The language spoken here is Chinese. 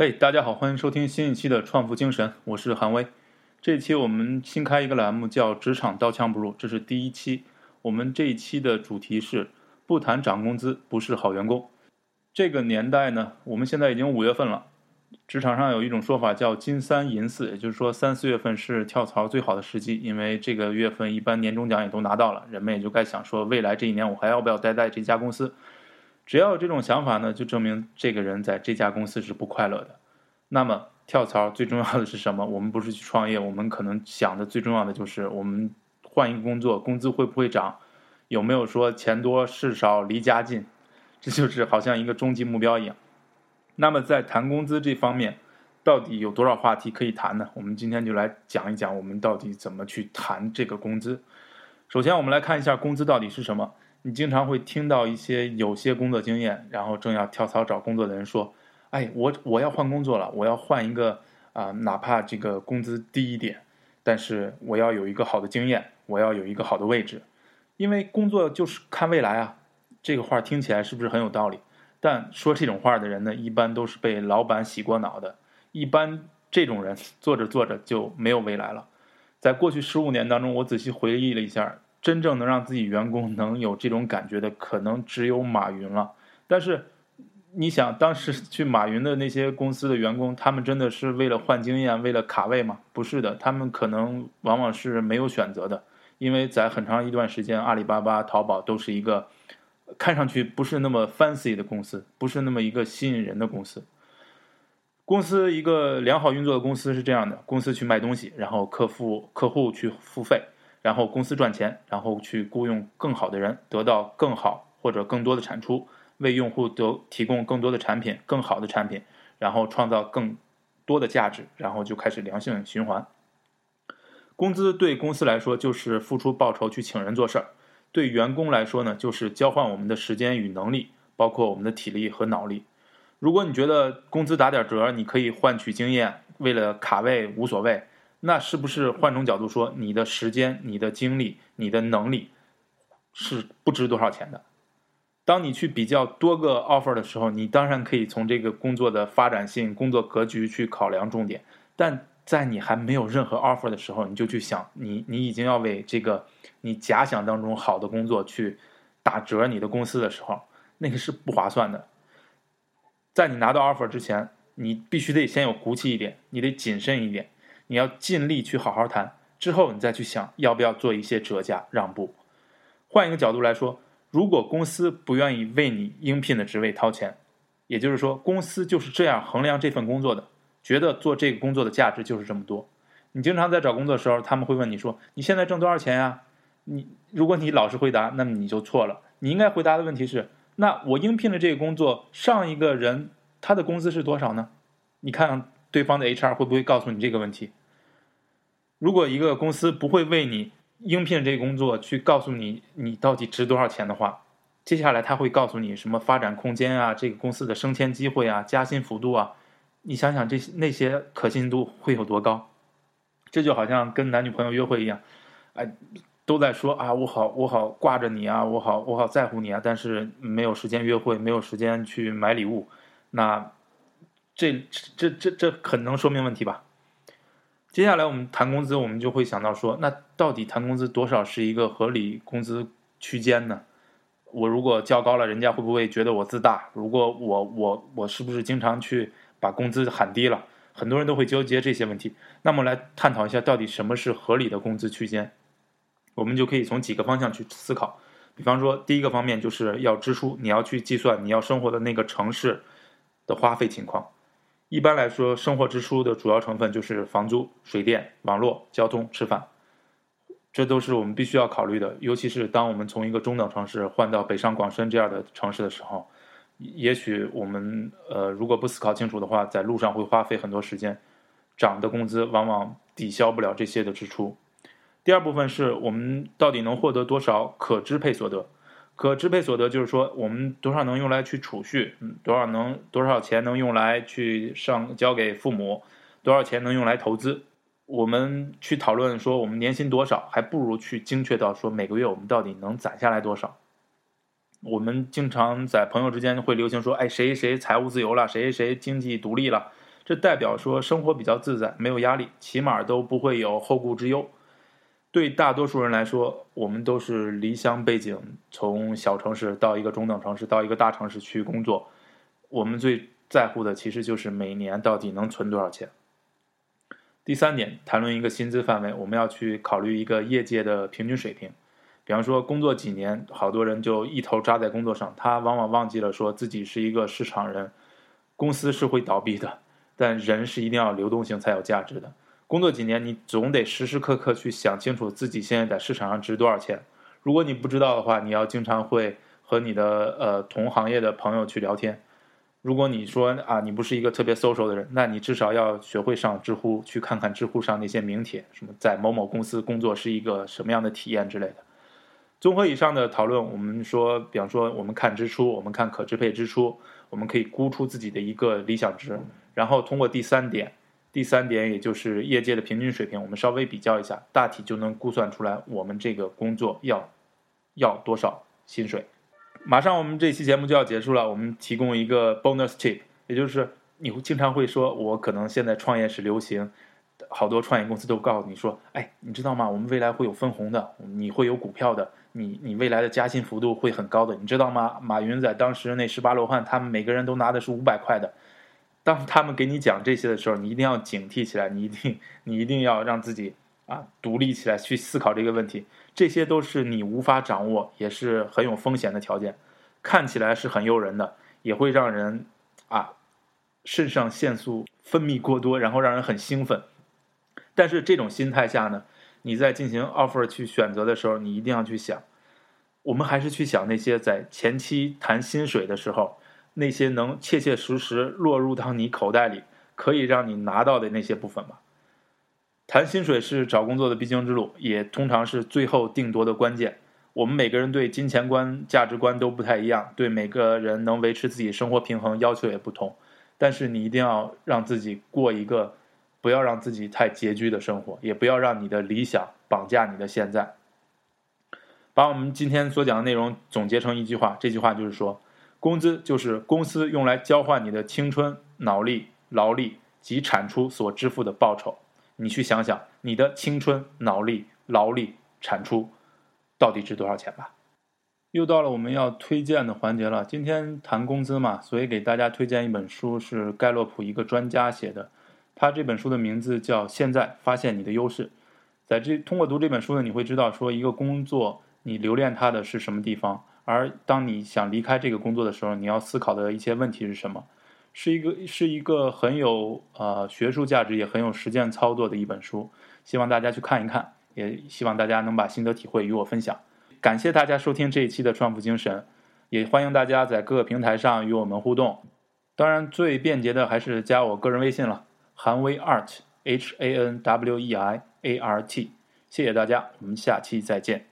嘿，大家好，欢迎收听新一期的《创富精神》，我是韩威。这一期我们新开一个栏目，叫“职场刀枪不入”，这是第一期。我们这一期的主题是“不谈涨工资不是好员工”。这个年代呢，我们现在已经五月份了，职场上有一种说法叫“金三银四”，也就是说三四月份是跳槽最好的时机，因为这个月份一般年终奖也都拿到了，人们也就该想说，未来这一年我还要不要待在这家公司。只要有这种想法呢，就证明这个人在这家公司是不快乐的。那么跳槽最重要的是什么？我们不是去创业，我们可能想的最重要的就是我们换一个工作，工资会不会涨？有没有说钱多事少离家近？这就是好像一个终极目标一样。那么在谈工资这方面，到底有多少话题可以谈呢？我们今天就来讲一讲，我们到底怎么去谈这个工资。首先，我们来看一下工资到底是什么。你经常会听到一些有些工作经验，然后正要跳槽找工作的人说：“哎，我我要换工作了，我要换一个啊，哪怕这个工资低一点，但是我要有一个好的经验，我要有一个好的位置，因为工作就是看未来啊。”这个话听起来是不是很有道理？但说这种话的人呢，一般都是被老板洗过脑的，一般这种人 做着做着就没有未来了。在过去十五年当中，我仔细回忆了一下。真正能让自己员工能有这种感觉的，可能只有马云了。但是，你想当时去马云的那些公司的员工，他们真的是为了换经验、为了卡位吗？不是的，他们可能往往是没有选择的，因为在很长一段时间，阿里巴巴、淘宝都是一个看上去不是那么 fancy 的公司，不是那么一个吸引人的公司。公司一个良好运作的公司是这样的：公司去卖东西，然后客户客户去付费。然后公司赚钱，然后去雇佣更好的人，得到更好或者更多的产出，为用户得提供更多的产品，更好的产品，然后创造更多的价值，然后就开始良性循环。工资对公司来说就是付出报酬去请人做事儿，对员工来说呢就是交换我们的时间与能力，包括我们的体力和脑力。如果你觉得工资打点折你可以换取经验，为了卡位无所谓。那是不是换种角度说，你的时间、你的精力、你的能力是不值多少钱的？当你去比较多个 offer 的时候，你当然可以从这个工作的发展性、工作格局去考量重点。但在你还没有任何 offer 的时候，你就去想，你你已经要为这个你假想当中好的工作去打折你的公司的时候，那个是不划算的。在你拿到 offer 之前，你必须得先有骨气一点，你得谨慎一点。你要尽力去好好谈，之后你再去想要不要做一些折价让步。换一个角度来说，如果公司不愿意为你应聘的职位掏钱，也就是说公司就是这样衡量这份工作的，觉得做这个工作的价值就是这么多。你经常在找工作的时候，他们会问你说：“你现在挣多少钱呀？”你如果你老实回答，那么你就错了。你应该回答的问题是：那我应聘的这个工作，上一个人他的工资是多少呢？你看对方的 HR 会不会告诉你这个问题？如果一个公司不会为你应聘这个工作去告诉你你到底值多少钱的话，接下来他会告诉你什么发展空间啊，这个公司的升迁机会啊，加薪幅度啊，你想想这些那些可信度会有多高？这就好像跟男女朋友约会一样，哎，都在说啊，我好我好挂着你啊，我好我好在乎你啊，但是没有时间约会，没有时间去买礼物，那这这这这很能说明问题吧？接下来我们谈工资，我们就会想到说，那到底谈工资多少是一个合理工资区间呢？我如果较高了，人家会不会觉得我自大？如果我我我是不是经常去把工资喊低了？很多人都会纠结这些问题。那么来探讨一下，到底什么是合理的工资区间？我们就可以从几个方向去思考。比方说，第一个方面就是要支出，你要去计算你要生活的那个城市的花费情况。一般来说，生活支出的主要成分就是房租、水电、网络、交通、吃饭，这都是我们必须要考虑的。尤其是当我们从一个中等城市换到北上广深这样的城市的时候，也许我们呃如果不思考清楚的话，在路上会花费很多时间，涨的工资往往抵消不了这些的支出。第二部分是我们到底能获得多少可支配所得。可支配所得就是说，我们多少能用来去储蓄，嗯，多少能多少钱能用来去上交给父母，多少钱能用来投资。我们去讨论说我们年薪多少，还不如去精确到说每个月我们到底能攒下来多少。我们经常在朋友之间会流行说，哎，谁谁财务自由了，谁谁经济独立了，这代表说生活比较自在，没有压力，起码都不会有后顾之忧。对大多数人来说，我们都是离乡背井，从小城市到一个中等城市，到一个大城市去工作。我们最在乎的其实就是每年到底能存多少钱。第三点，谈论一个薪资范围，我们要去考虑一个业界的平均水平。比方说，工作几年，好多人就一头扎在工作上，他往往忘记了说自己是一个市场人。公司是会倒闭的，但人是一定要流动性才有价值的。工作几年，你总得时时刻刻去想清楚自己现在在市场上值多少钱。如果你不知道的话，你要经常会和你的呃同行业的朋友去聊天。如果你说啊，你不是一个特别 social 的人，那你至少要学会上知乎去看看知乎上那些名帖，什么在某某公司工作是一个什么样的体验之类的。综合以上的讨论，我们说，比方说我们看支出，我们看可支配支出，我们可以估出自己的一个理想值，然后通过第三点。第三点，也就是业界的平均水平，我们稍微比较一下，大体就能估算出来我们这个工作要要多少薪水。马上我们这期节目就要结束了，我们提供一个 bonus tip，也就是你会经常会说，我可能现在创业是流行，好多创业公司都告诉你说，哎，你知道吗？我们未来会有分红的，你会有股票的，你你未来的加薪幅度会很高的，你知道吗？马云在当时那十八罗汉，他们每个人都拿的是五百块的。当他们给你讲这些的时候，你一定要警惕起来，你一定，你一定要让自己啊独立起来去思考这个问题。这些都是你无法掌握，也是很有风险的条件。看起来是很诱人的，也会让人啊肾上腺素分泌过多，然后让人很兴奋。但是这种心态下呢，你在进行 offer 去选择的时候，你一定要去想，我们还是去想那些在前期谈薪水的时候。那些能切切实实落入到你口袋里，可以让你拿到的那些部分吧。谈薪水是找工作的必经之路，也通常是最后定夺的关键。我们每个人对金钱观、价值观都不太一样，对每个人能维持自己生活平衡要求也不同。但是你一定要让自己过一个不要让自己太拮据的生活，也不要让你的理想绑架你的现在。把我们今天所讲的内容总结成一句话，这句话就是说。工资就是公司用来交换你的青春、脑力、劳力及产出所支付的报酬。你去想想，你的青春、脑力、劳力、产出到底值多少钱吧？又到了我们要推荐的环节了。今天谈工资嘛，所以给大家推荐一本书，是盖洛普一个专家写的。他这本书的名字叫《现在发现你的优势》。在这通过读这本书呢，你会知道说一个工作你留恋它的是什么地方。而当你想离开这个工作的时候，你要思考的一些问题是什么？是一个是一个很有呃学术价值，也很有实践操作的一本书，希望大家去看一看，也希望大家能把心得体会与我分享。感谢大家收听这一期的创富精神，也欢迎大家在各个平台上与我们互动。当然，最便捷的还是加我个人微信了，韩威 art h a n w e i a r t。谢谢大家，我们下期再见。